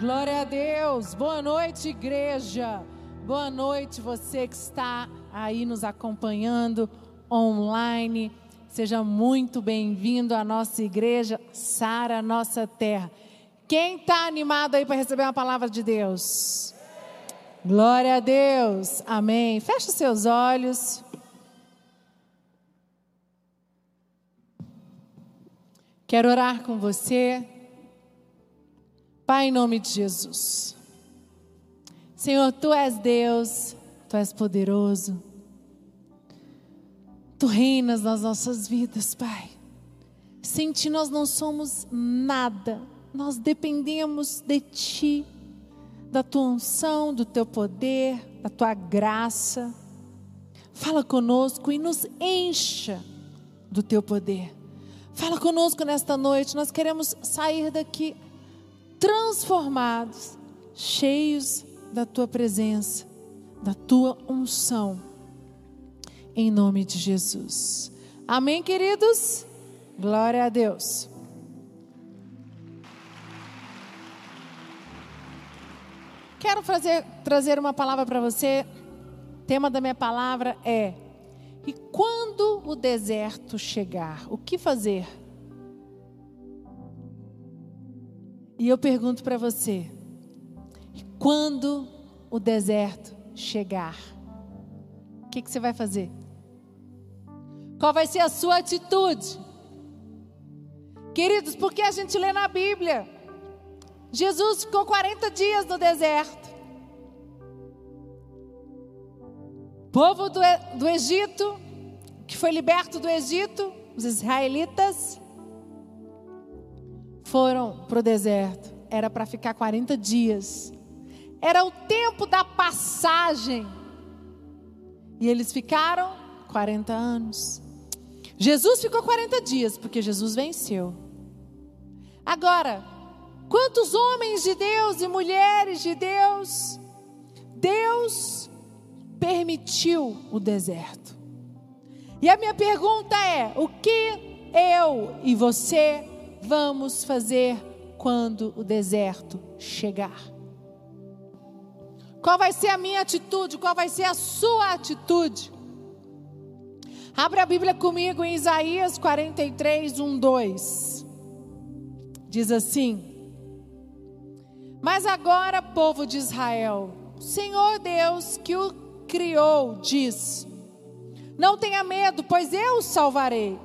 Glória a Deus. Boa noite, igreja. Boa noite, você que está aí nos acompanhando online. Seja muito bem-vindo à nossa igreja, Sara Nossa Terra. Quem está animado aí para receber uma palavra de Deus? Glória a Deus. Amém. Feche seus olhos. Quero orar com você. Pai, em nome de Jesus. Senhor, tu és Deus, tu és poderoso. Tu reinas nas nossas vidas, Pai. Sem ti nós não somos nada. Nós dependemos de ti, da tua unção, do teu poder, da tua graça. Fala conosco e nos encha do teu poder. Fala conosco nesta noite. Nós queremos sair daqui transformados, cheios da tua presença, da tua unção em nome de Jesus. Amém, queridos? Glória a Deus. Quero fazer, trazer uma palavra para você. O tema da minha palavra é: E quando o deserto chegar, o que fazer? E eu pergunto para você: quando o deserto chegar, o que, que você vai fazer? Qual vai ser a sua atitude? Queridos, porque a gente lê na Bíblia. Jesus ficou 40 dias no deserto. O povo do, do Egito, que foi liberto do Egito, os israelitas, foram para o deserto. Era para ficar 40 dias. Era o tempo da passagem. E eles ficaram 40 anos. Jesus ficou 40 dias, porque Jesus venceu. Agora, quantos homens de Deus e mulheres de Deus, Deus permitiu o deserto? E a minha pergunta é: o que eu e você vamos fazer quando o deserto chegar? Qual vai ser a minha atitude? Qual vai ser a sua atitude? Abra a Bíblia comigo em Isaías 43, 1, 2. Diz assim: Mas agora, povo de Israel, o Senhor Deus que o criou diz: Não tenha medo, pois eu o salvarei.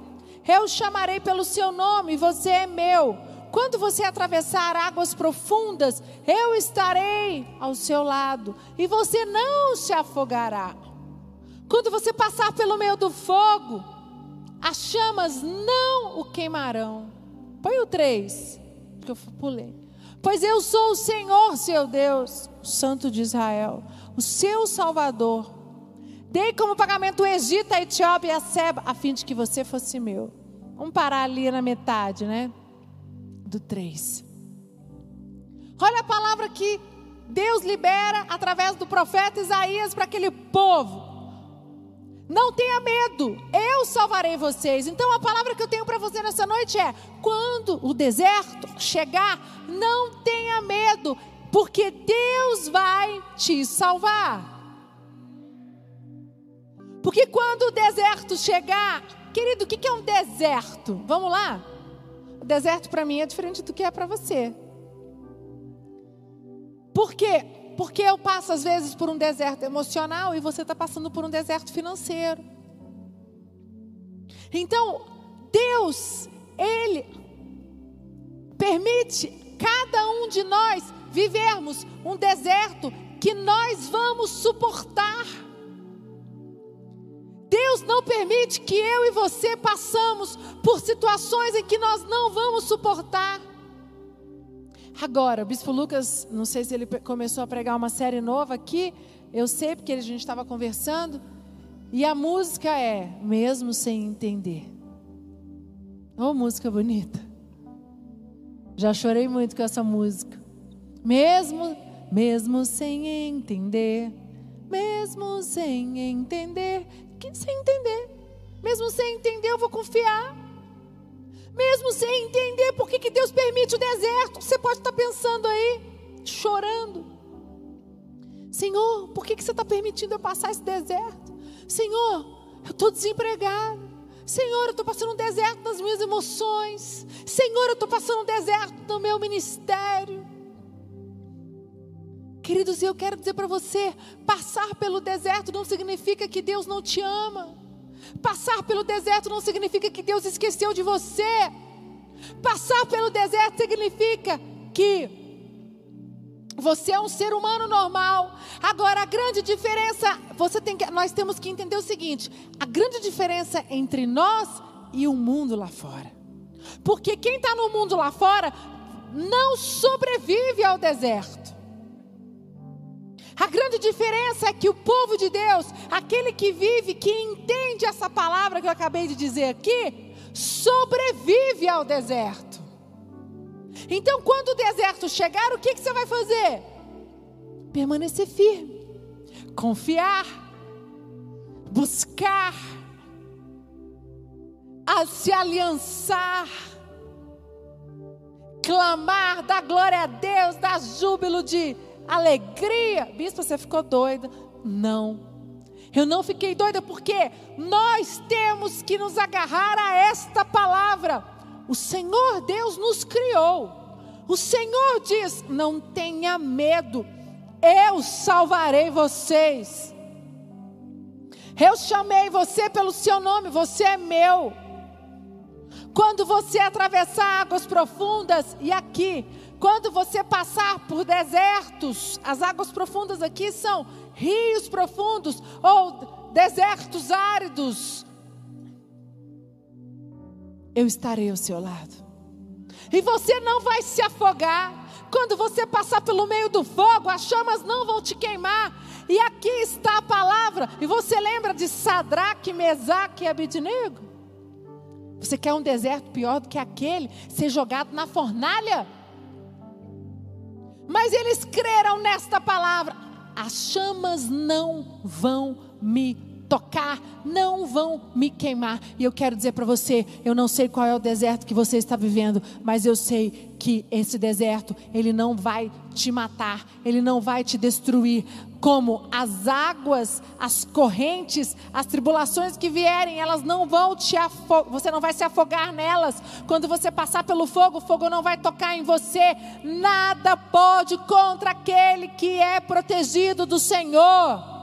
Eu chamarei pelo seu nome, você é meu. Quando você atravessar águas profundas, eu estarei ao seu lado e você não se afogará. Quando você passar pelo meio do fogo, as chamas não o queimarão. Põe o 3, que eu pulei. Pois eu sou o Senhor, seu Deus, o Santo de Israel, o seu Salvador. Dei como pagamento o Egito, a Etiópia e a Seba, a fim de que você fosse meu. Vamos parar ali na metade, né? Do 3. Olha a palavra que Deus libera através do profeta Isaías para aquele povo. Não tenha medo, eu salvarei vocês. Então a palavra que eu tenho para você nessa noite é: quando o deserto chegar, não tenha medo, porque Deus vai te salvar. Porque quando o deserto chegar, querido, o que é um deserto? Vamos lá? O deserto para mim é diferente do que é para você. Por quê? Porque eu passo às vezes por um deserto emocional e você está passando por um deserto financeiro. Então, Deus, Ele permite cada um de nós vivermos um deserto que nós vamos suportar. Deus não permite que eu e você passamos por situações em que nós não vamos suportar. Agora, o Bispo Lucas, não sei se ele começou a pregar uma série nova aqui, eu sei porque a gente estava conversando, e a música é Mesmo Sem Entender. Oh, música bonita. Já chorei muito com essa música. Mesmo, mesmo sem entender, mesmo sem entender, que sem entender, mesmo sem entender, eu vou confiar. Mesmo sem entender por que, que Deus permite o deserto, você pode estar pensando aí. chorando. Senhor, por que, que você está permitindo eu passar esse deserto? Senhor, eu estou desempregado. Senhor, eu estou passando um deserto nas minhas emoções. Senhor, eu estou passando um deserto no meu ministério. Queridos, eu quero dizer para você: passar pelo deserto não significa que Deus não te ama. Passar pelo deserto não significa que Deus esqueceu de você. Passar pelo deserto significa que você é um ser humano normal. Agora, a grande diferença, você tem que, nós temos que entender o seguinte: a grande diferença entre nós e o mundo lá fora. Porque quem está no mundo lá fora não sobrevive ao deserto. A grande diferença é que o povo de Deus, aquele que vive, que entende essa palavra que eu acabei de dizer aqui, sobrevive ao deserto. Então, quando o deserto chegar, o que, que você vai fazer? Permanecer firme, confiar, buscar, se aliançar, clamar, dar glória a Deus, dar júbilo de alegria. Bispo, você ficou doida? Não. Eu não fiquei doida porque nós temos que nos agarrar a esta palavra. O Senhor Deus nos criou. O Senhor diz: não tenha medo, eu salvarei vocês. Eu chamei você pelo seu nome, você é meu. Quando você atravessar águas profundas, e aqui quando você passar por desertos, as águas profundas aqui são rios profundos ou desertos áridos. Eu estarei ao seu lado. E você não vai se afogar. Quando você passar pelo meio do fogo, as chamas não vão te queimar. E aqui está a palavra. E você lembra de Sadraque, Mesaque e Abidnego? Você quer um deserto pior do que aquele? Ser jogado na fornalha? Mas eles creram nesta palavra. As chamas não vão me tocar, não vão me queimar. E eu quero dizer para você, eu não sei qual é o deserto que você está vivendo, mas eu sei que esse deserto, ele não vai te matar, ele não vai te destruir. Como as águas, as correntes, as tribulações que vierem, elas não vão te afogar, você não vai se afogar nelas. Quando você passar pelo fogo, o fogo não vai tocar em você. Nada pode contra aquele que é protegido do Senhor.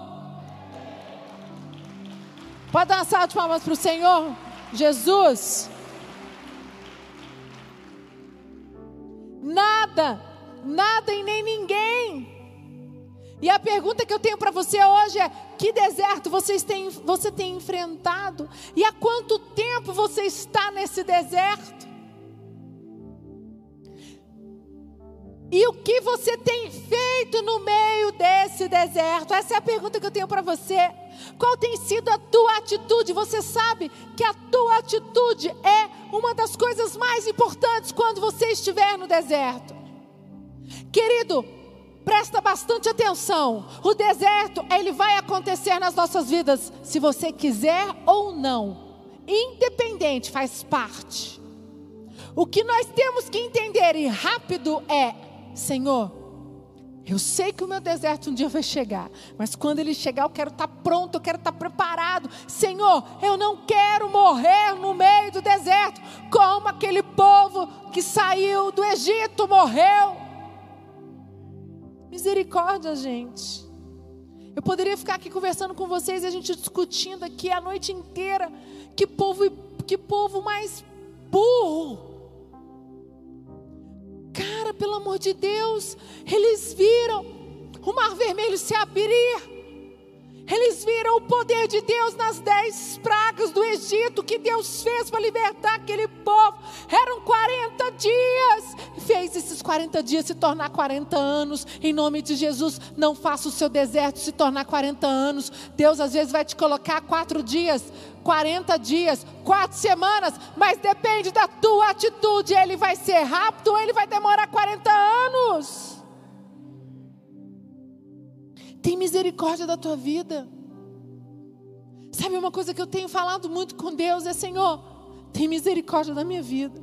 Pode dar uma salva de palmas para o Senhor? Jesus. Nada, nada e nem ninguém. E a pergunta que eu tenho para você hoje é: que deserto vocês têm, você tem enfrentado? E há quanto tempo você está nesse deserto? E o que você tem feito no meio desse deserto? Essa é a pergunta que eu tenho para você. Qual tem sido a tua atitude? Você sabe que a tua atitude é uma das coisas mais importantes quando você estiver no deserto. Querido, presta bastante atenção. O deserto, ele vai acontecer nas nossas vidas, se você quiser ou não. Independente, faz parte. O que nós temos que entender e rápido é Senhor, eu sei que o meu deserto um dia vai chegar, mas quando ele chegar, eu quero estar pronto, eu quero estar preparado. Senhor, eu não quero morrer no meio do deserto, como aquele povo que saiu do Egito morreu. Misericórdia, gente. Eu poderia ficar aqui conversando com vocês e a gente discutindo aqui a noite inteira. Que povo, que povo mais burro pelo amor de Deus, eles viram o mar vermelho se abrir. Eles viram o poder de Deus nas dez pragas do Egito que Deus fez para libertar aquele povo. Eram 40 dias. Fez esses 40 dias se tornar 40 anos. Em nome de Jesus, não faça o seu deserto se tornar 40 anos. Deus às vezes vai te colocar quatro dias 40 dias, quatro semanas, mas depende da tua atitude. Ele vai ser rápido ou ele vai demorar 40 anos. Tem misericórdia da tua vida. Sabe uma coisa que eu tenho falado muito com Deus é: Senhor, tem misericórdia da minha vida.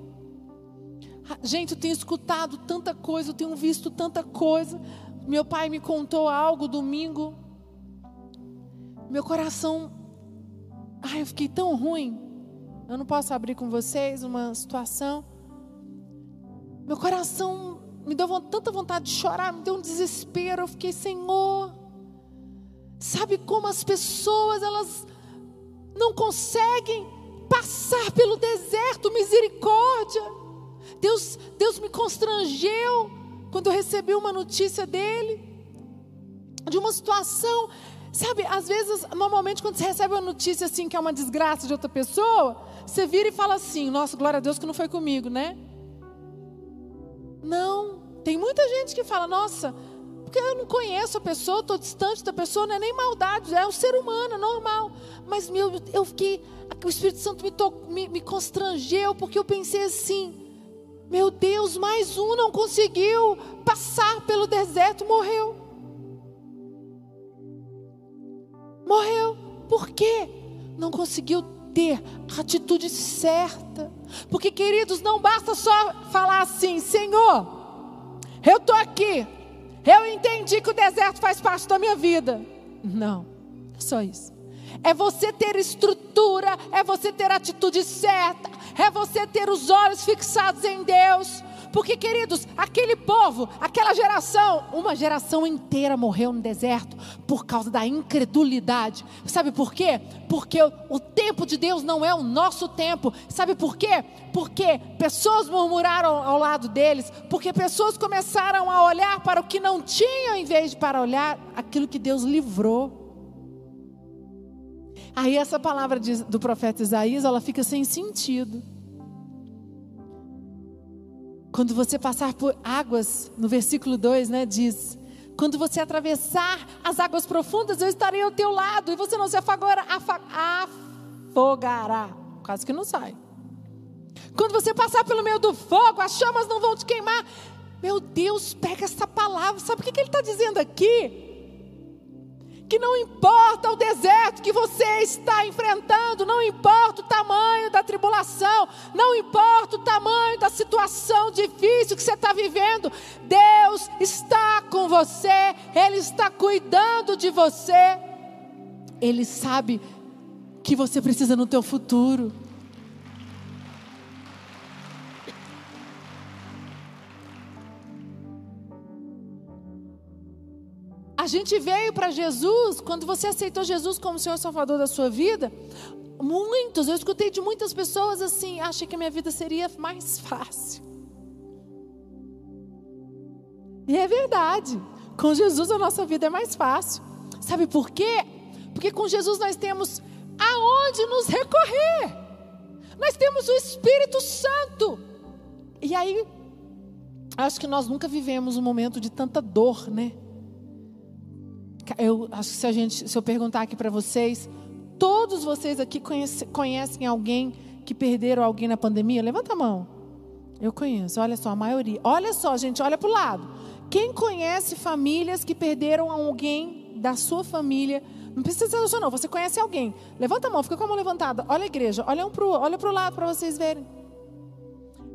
Gente, eu tenho escutado tanta coisa, eu tenho visto tanta coisa. Meu pai me contou algo domingo. Meu coração. Ai, eu fiquei tão ruim. Eu não posso abrir com vocês uma situação. Meu coração me deu tanta vontade de chorar, me deu um desespero. Eu fiquei, Senhor. Sabe como as pessoas, elas não conseguem passar pelo deserto, misericórdia. Deus, Deus me constrangeu quando eu recebi uma notícia dele, de uma situação. Sabe, às vezes, normalmente, quando você recebe uma notícia assim, que é uma desgraça de outra pessoa, você vira e fala assim: Nossa, glória a Deus que não foi comigo, né? Não, tem muita gente que fala: Nossa, porque eu não conheço a pessoa, estou distante da pessoa, não é nem maldade, é um ser humano, é normal. Mas meu, eu fiquei, o Espírito Santo me, me, me constrangeu, porque eu pensei assim: meu Deus, mais um não conseguiu passar pelo deserto, morreu. Morreu. Por quê? Não conseguiu ter a atitude certa. Porque, queridos, não basta só falar assim: Senhor, eu estou aqui, eu entendi que o deserto faz parte da minha vida. Não, é só isso. É você ter estrutura, é você ter atitude certa, é você ter os olhos fixados em Deus. Porque, queridos, aquele povo, aquela geração, uma geração inteira morreu no deserto por causa da incredulidade. Sabe por quê? Porque o tempo de Deus não é o nosso tempo. Sabe por quê? Porque pessoas murmuraram ao lado deles, porque pessoas começaram a olhar para o que não tinham em vez de para olhar aquilo que Deus livrou. Aí essa palavra do profeta Isaías, ela fica sem sentido. Quando você passar por águas, no versículo 2, né, diz: Quando você atravessar as águas profundas, eu estarei ao teu lado e você não se afogará. afogará. Quase que não sai. Quando você passar pelo meio do fogo, as chamas não vão te queimar. Meu Deus, pega essa palavra. Sabe o que ele está dizendo aqui? Que não importa o deserto que você está enfrentando, não importa o tamanho da tribulação, não importa o tamanho da situação difícil que você está vivendo, Deus está com você, Ele está cuidando de você, Ele sabe que você precisa no teu futuro. Gente veio para Jesus, quando você aceitou Jesus como Senhor Salvador da sua vida, muitos, eu escutei de muitas pessoas assim, achei que a minha vida seria mais fácil. E é verdade, com Jesus a nossa vida é mais fácil. Sabe por quê? Porque com Jesus nós temos aonde nos recorrer. Nós temos o Espírito Santo. E aí, acho que nós nunca vivemos um momento de tanta dor, né? Eu acho que se a gente, se eu perguntar aqui para vocês, todos vocês aqui conhece, conhecem alguém que perderam alguém na pandemia? Levanta a mão. Eu conheço, olha só, a maioria. Olha só, gente, olha para o lado. Quem conhece famílias que perderam alguém da sua família? Não precisa ser sua, não. Você conhece alguém. Levanta a mão, fica com a mão levantada. Olha a igreja, olha um pro, olha para o lado para vocês verem.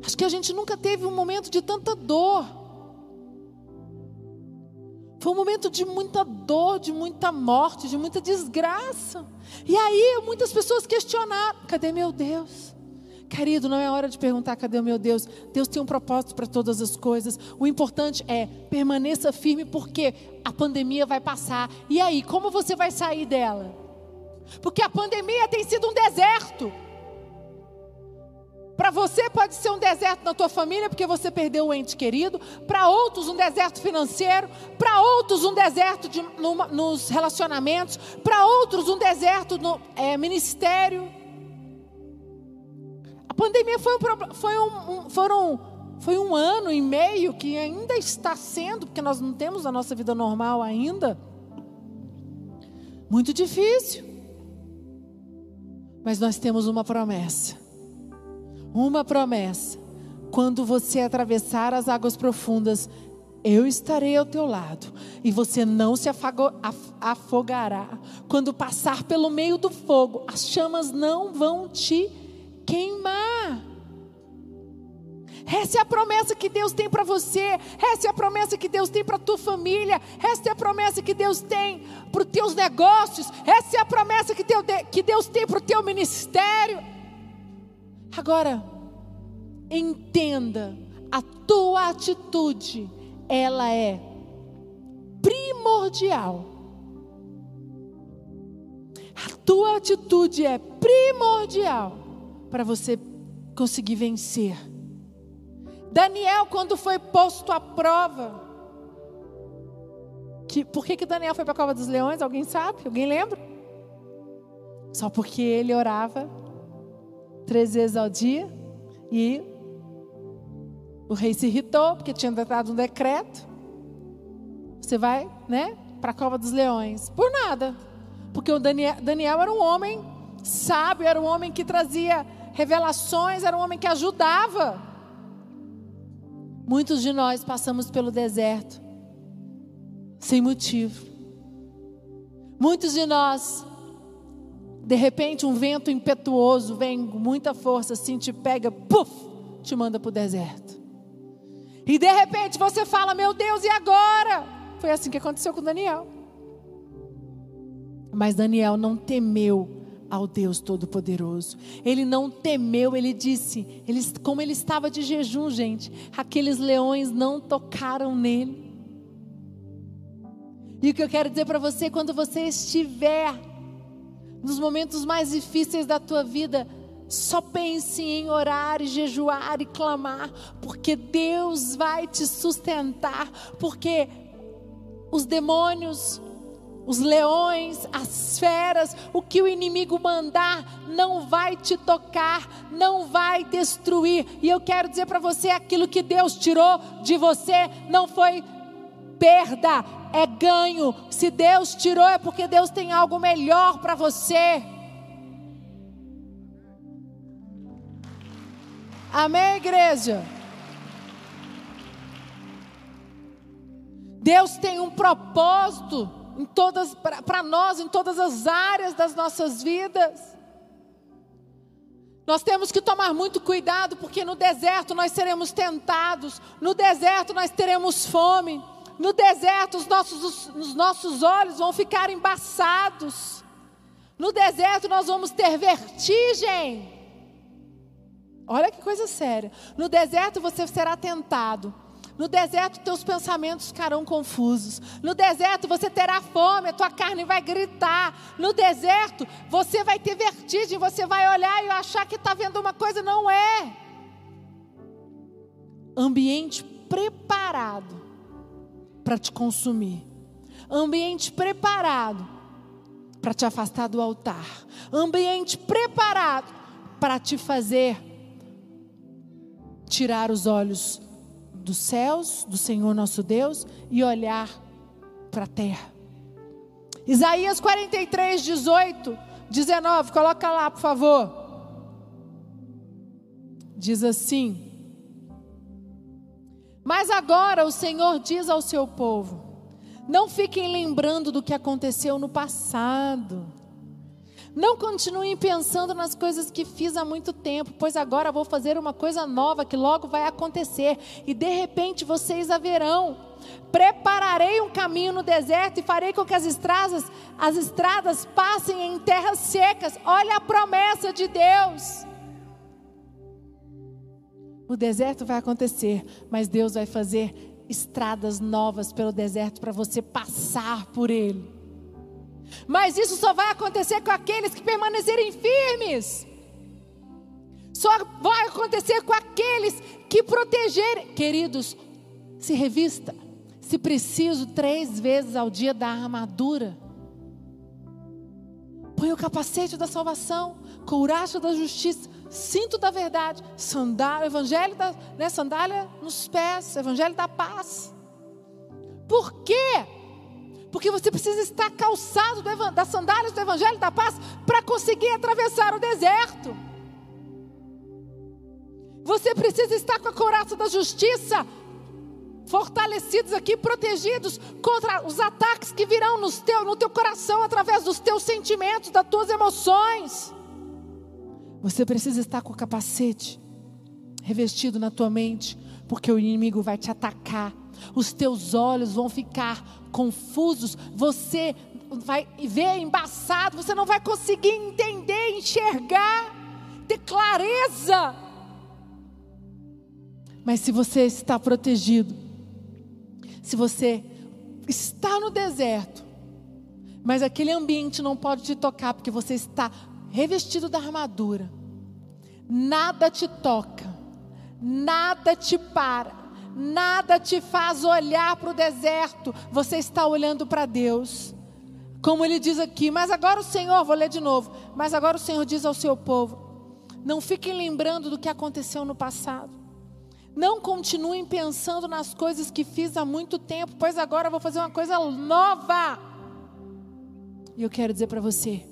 Acho que a gente nunca teve um momento de tanta dor. Foi um momento de muita dor, de muita morte, de muita desgraça. E aí muitas pessoas questionaram: cadê meu Deus? Querido, não é hora de perguntar cadê o meu Deus. Deus tem um propósito para todas as coisas. O importante é permaneça firme, porque a pandemia vai passar. E aí, como você vai sair dela? Porque a pandemia tem sido um deserto. Para você pode ser um deserto na tua família porque você perdeu o ente querido. Para outros um deserto financeiro. Para outros um deserto de, no, nos relacionamentos. Para outros um deserto no é, ministério. A pandemia foi um, foi um, um, foram foi um ano e meio que ainda está sendo porque nós não temos a nossa vida normal ainda. Muito difícil. Mas nós temos uma promessa uma promessa: quando você atravessar as águas profundas, eu estarei ao teu lado e você não se afogará. Quando passar pelo meio do fogo, as chamas não vão te queimar. Essa é a promessa que Deus tem para você. Essa é a promessa que Deus tem para tua família. Essa é a promessa que Deus tem para os teus negócios. Essa é a promessa que, Deus tem para o teu ministério. Agora, entenda, a tua atitude, ela é primordial. A tua atitude é primordial para você conseguir vencer. Daniel, quando foi posto à prova, que, por que, que Daniel foi para a cova dos leões? Alguém sabe? Alguém lembra? Só porque ele orava três vezes ao dia e o rei se irritou porque tinha dado um decreto. Você vai, né, para a cova dos leões. Por nada. Porque o Daniel, Daniel era um homem sábio, era um homem que trazia revelações, era um homem que ajudava. Muitos de nós passamos pelo deserto sem motivo. Muitos de nós, de repente, um vento impetuoso vem com muita força, assim, te pega, puf, te manda para o deserto. E de repente você fala: Meu Deus, e agora? Foi assim que aconteceu com Daniel. Mas Daniel não temeu ao Deus Todo-Poderoso. Ele não temeu, ele disse, ele, como ele estava de jejum, gente, aqueles leões não tocaram nele. E o que eu quero dizer para você, quando você estiver nos momentos mais difíceis da tua vida, só pense em orar e jejuar e clamar, porque Deus vai te sustentar, porque os demônios, os leões, as feras, o que o inimigo mandar, não vai te tocar, não vai destruir. E eu quero dizer para você: aquilo que Deus tirou de você não foi perda, é ganho. Se Deus tirou, é porque Deus tem algo melhor para você. Amém, igreja? Deus tem um propósito em todas para nós em todas as áreas das nossas vidas. Nós temos que tomar muito cuidado, porque no deserto nós seremos tentados, no deserto nós teremos fome, no deserto os nossos, os, os nossos olhos vão ficar embaçados, no deserto nós vamos ter vertigem. Olha que coisa séria. No deserto você será tentado. No deserto, teus pensamentos ficarão confusos. No deserto, você terá fome, a tua carne vai gritar. No deserto, você vai ter vertigem, você vai olhar e achar que está vendo uma coisa, não é. Ambiente preparado para te consumir. Ambiente preparado para te afastar do altar. Ambiente preparado para te fazer tirar os olhos dos céus, do Senhor nosso Deus, e olhar para a terra. Isaías 43, 18, 19, coloca lá, por favor. Diz assim: Mas agora o Senhor diz ao seu povo: Não fiquem lembrando do que aconteceu no passado não continuem pensando nas coisas que fiz há muito tempo, pois agora vou fazer uma coisa nova que logo vai acontecer, e de repente vocês a verão. Prepararei um caminho no deserto e farei com que as estradas, as estradas passem em terras secas. Olha a promessa de Deus. O deserto vai acontecer, mas Deus vai fazer estradas novas pelo deserto para você passar por ele. Mas isso só vai acontecer com aqueles que permanecerem firmes. Só vai acontecer com aqueles que protegerem. Queridos, se revista. Se preciso, três vezes ao dia da armadura. Põe o capacete da salvação, couraça da justiça, cinto da verdade, sandália, evangelho da, né, sandália nos pés, evangelho da paz. Por quê? Porque você precisa estar calçado das sandálias do Evangelho da Paz para conseguir atravessar o deserto. Você precisa estar com a couraça da justiça, fortalecidos aqui, protegidos contra os ataques que virão teu, no teu coração através dos teus sentimentos, das tuas emoções. Você precisa estar com o capacete revestido na tua mente, porque o inimigo vai te atacar. Os teus olhos vão ficar confusos, você vai ver embaçado, você não vai conseguir entender, enxergar, ter clareza. Mas se você está protegido, se você está no deserto, mas aquele ambiente não pode te tocar porque você está revestido da armadura, nada te toca, nada te para, nada te faz olhar para o deserto, você está olhando para Deus. Como ele diz aqui, mas agora o Senhor, vou ler de novo, mas agora o Senhor diz ao seu povo: não fiquem lembrando do que aconteceu no passado. Não continuem pensando nas coisas que fiz há muito tempo, pois agora eu vou fazer uma coisa nova. E eu quero dizer para você: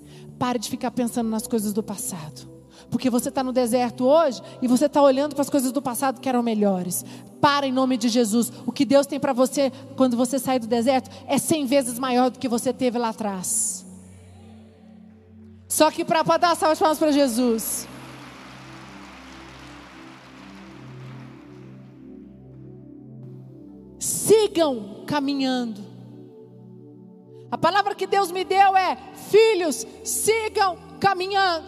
pare de ficar pensando nas coisas do passado. Porque você está no deserto hoje e você está olhando para as coisas do passado que eram melhores. Para em nome de Jesus. O que Deus tem para você quando você sair do deserto é cem vezes maior do que você teve lá atrás. Só que para dar as palmas para Jesus. Sigam caminhando. A palavra que Deus me deu é: filhos, sigam caminhando.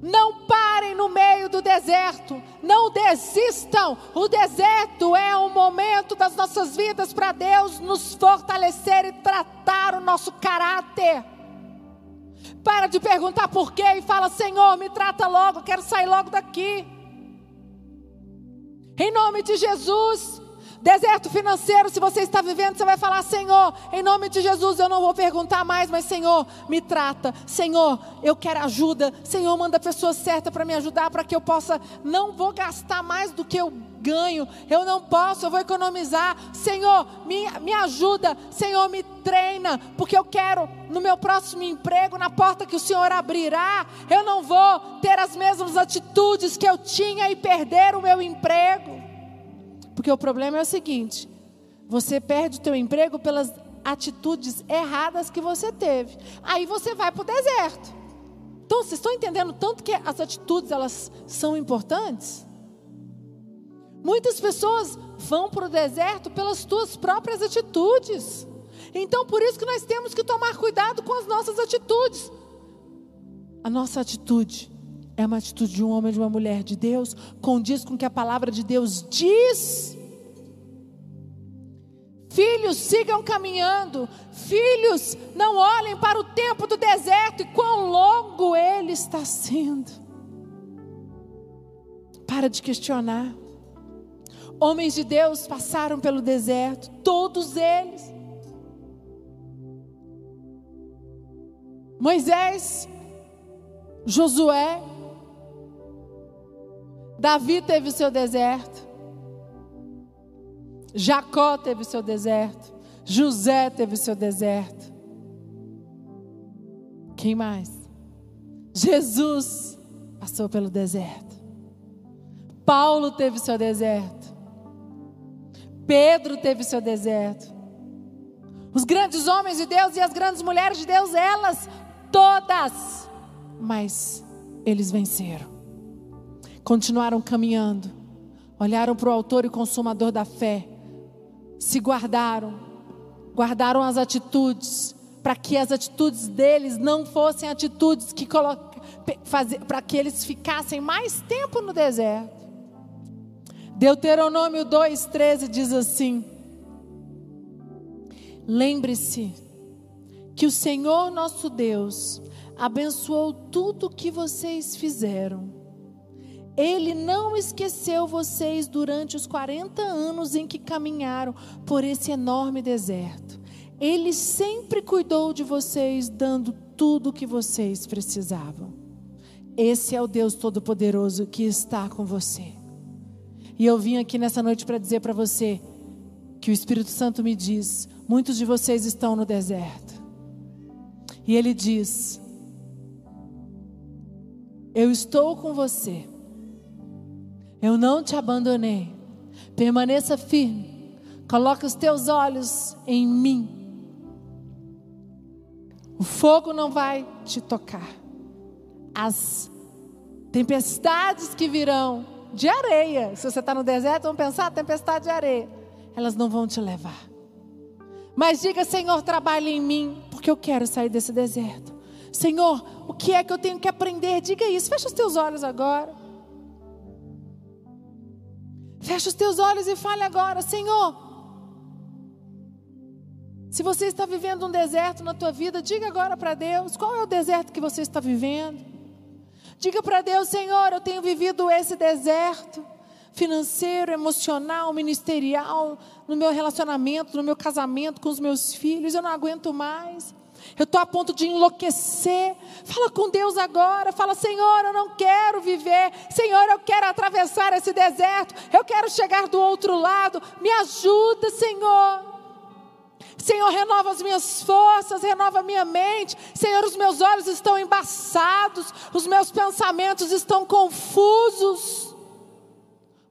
Não parem no meio do deserto, não desistam. O deserto é um momento das nossas vidas para Deus nos fortalecer e tratar o nosso caráter. Para de perguntar por quê e fala: Senhor, me trata logo, quero sair logo daqui. Em nome de Jesus. Deserto financeiro, se você está vivendo, você vai falar: Senhor, em nome de Jesus, eu não vou perguntar mais, mas Senhor, me trata. Senhor, eu quero ajuda. Senhor, manda a pessoa certa para me ajudar, para que eu possa. Não vou gastar mais do que eu ganho. Eu não posso, eu vou economizar. Senhor, me, me ajuda. Senhor, me treina, porque eu quero no meu próximo emprego, na porta que o Senhor abrirá, eu não vou ter as mesmas atitudes que eu tinha e perder o meu emprego. Porque o problema é o seguinte: você perde o teu emprego pelas atitudes erradas que você teve. Aí você vai para o deserto. Então, vocês estão entendendo tanto que as atitudes elas são importantes? Muitas pessoas vão para o deserto pelas suas próprias atitudes. Então, por isso que nós temos que tomar cuidado com as nossas atitudes. A nossa atitude é uma atitude de um homem de uma mulher de Deus, condiz com o que a palavra de Deus diz. Filhos, sigam caminhando. Filhos, não olhem para o tempo do deserto e quão longo ele está sendo. Para de questionar. Homens de Deus passaram pelo deserto, todos eles. Moisés, Josué, Davi teve o seu deserto. Jacó teve o seu deserto. José teve o seu deserto. Quem mais? Jesus passou pelo deserto. Paulo teve o seu deserto. Pedro teve o seu deserto. Os grandes homens de Deus e as grandes mulheres de Deus, elas todas. Mas eles venceram continuaram caminhando, olharam para o Autor e Consumador da fé, se guardaram, guardaram as atitudes, para que as atitudes deles não fossem atitudes que para que eles ficassem mais tempo no deserto. Deuteronômio 2,13 diz assim: Lembre-se que o Senhor nosso Deus abençoou tudo o que vocês fizeram ele não esqueceu vocês durante os 40 anos em que caminharam por esse enorme deserto. Ele sempre cuidou de vocês, dando tudo o que vocês precisavam. Esse é o Deus Todo-Poderoso que está com você. E eu vim aqui nessa noite para dizer para você que o Espírito Santo me diz: muitos de vocês estão no deserto. E ele diz: Eu estou com você. Eu não te abandonei. Permaneça firme. Coloque os teus olhos em mim. O fogo não vai te tocar. As tempestades que virão de areia. Se você está no deserto, vão pensar tempestade de areia. Elas não vão te levar. Mas diga, Senhor, trabalhe em mim, porque eu quero sair desse deserto. Senhor, o que é que eu tenho que aprender? Diga isso. Fecha os teus olhos agora. Fecha os teus olhos e fale agora, Senhor. Se você está vivendo um deserto na tua vida, diga agora para Deus, qual é o deserto que você está vivendo? Diga para Deus, Senhor, eu tenho vivido esse deserto financeiro, emocional, ministerial, no meu relacionamento, no meu casamento com os meus filhos, eu não aguento mais. Eu estou a ponto de enlouquecer. Fala com Deus agora. Fala, Senhor, eu não quero viver. Senhor, eu quero atravessar esse deserto. Eu quero chegar do outro lado. Me ajuda, Senhor. Senhor, renova as minhas forças, renova a minha mente. Senhor, os meus olhos estão embaçados, os meus pensamentos estão confusos.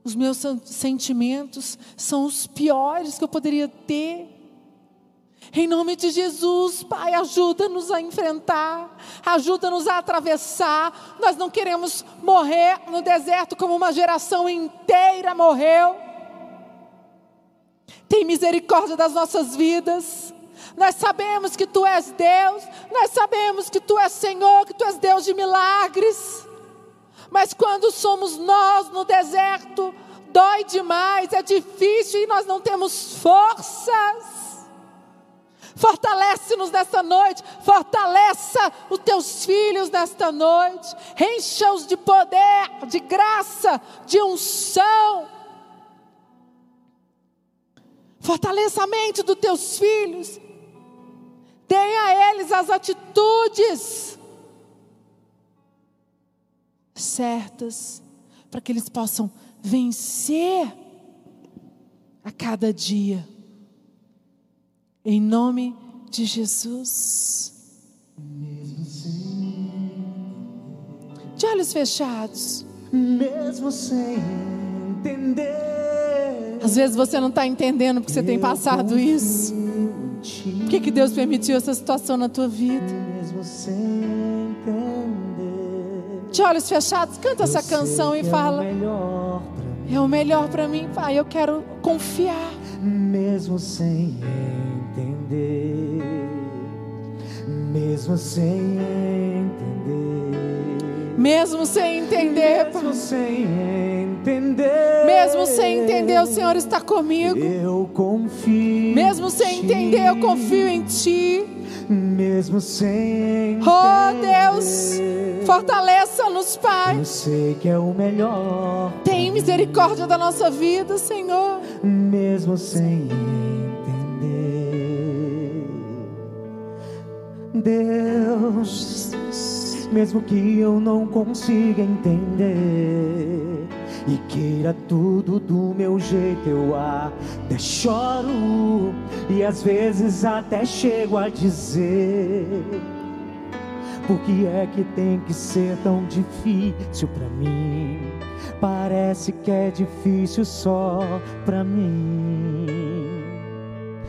Os meus sentimentos são os piores que eu poderia ter. Em nome de Jesus, Pai, ajuda-nos a enfrentar, ajuda-nos a atravessar. Nós não queremos morrer no deserto como uma geração inteira morreu. Tem misericórdia das nossas vidas. Nós sabemos que Tu és Deus, nós sabemos que Tu és Senhor, que Tu és Deus de milagres. Mas quando somos nós no deserto, dói demais, é difícil e nós não temos forças. Fortalece-nos nesta noite, fortaleça os teus filhos nesta noite, encha-os de poder, de graça, de unção Fortaleça a mente dos teus filhos. Dê a eles as atitudes certas para que eles possam vencer a cada dia. Em nome de Jesus. De olhos fechados. Mesmo sem entender às vezes você não está entendendo porque você tem passado isso. Por que, que Deus permitiu essa situação na tua vida? De olhos fechados, canta essa canção e é fala: É o melhor para mim, Pai. Eu quero confiar. Mesmo sem entender, mesmo sem entender, mesmo sem entender, mesmo sem entender. Mesmo sem entender, o Senhor está comigo. Eu confio. Mesmo sem entender, eu confio em Ti. Mesmo sem entender. Oh Deus, fortaleça-nos, Pai. Eu sei que é o melhor. Tem misericórdia da nossa vida, Senhor. Mesmo sem entender. Deus, mesmo que eu não consiga entender e queira tudo do meu jeito, eu até choro e às vezes até chego a dizer: Por que é que tem que ser tão difícil para mim? Parece que é difícil só para mim.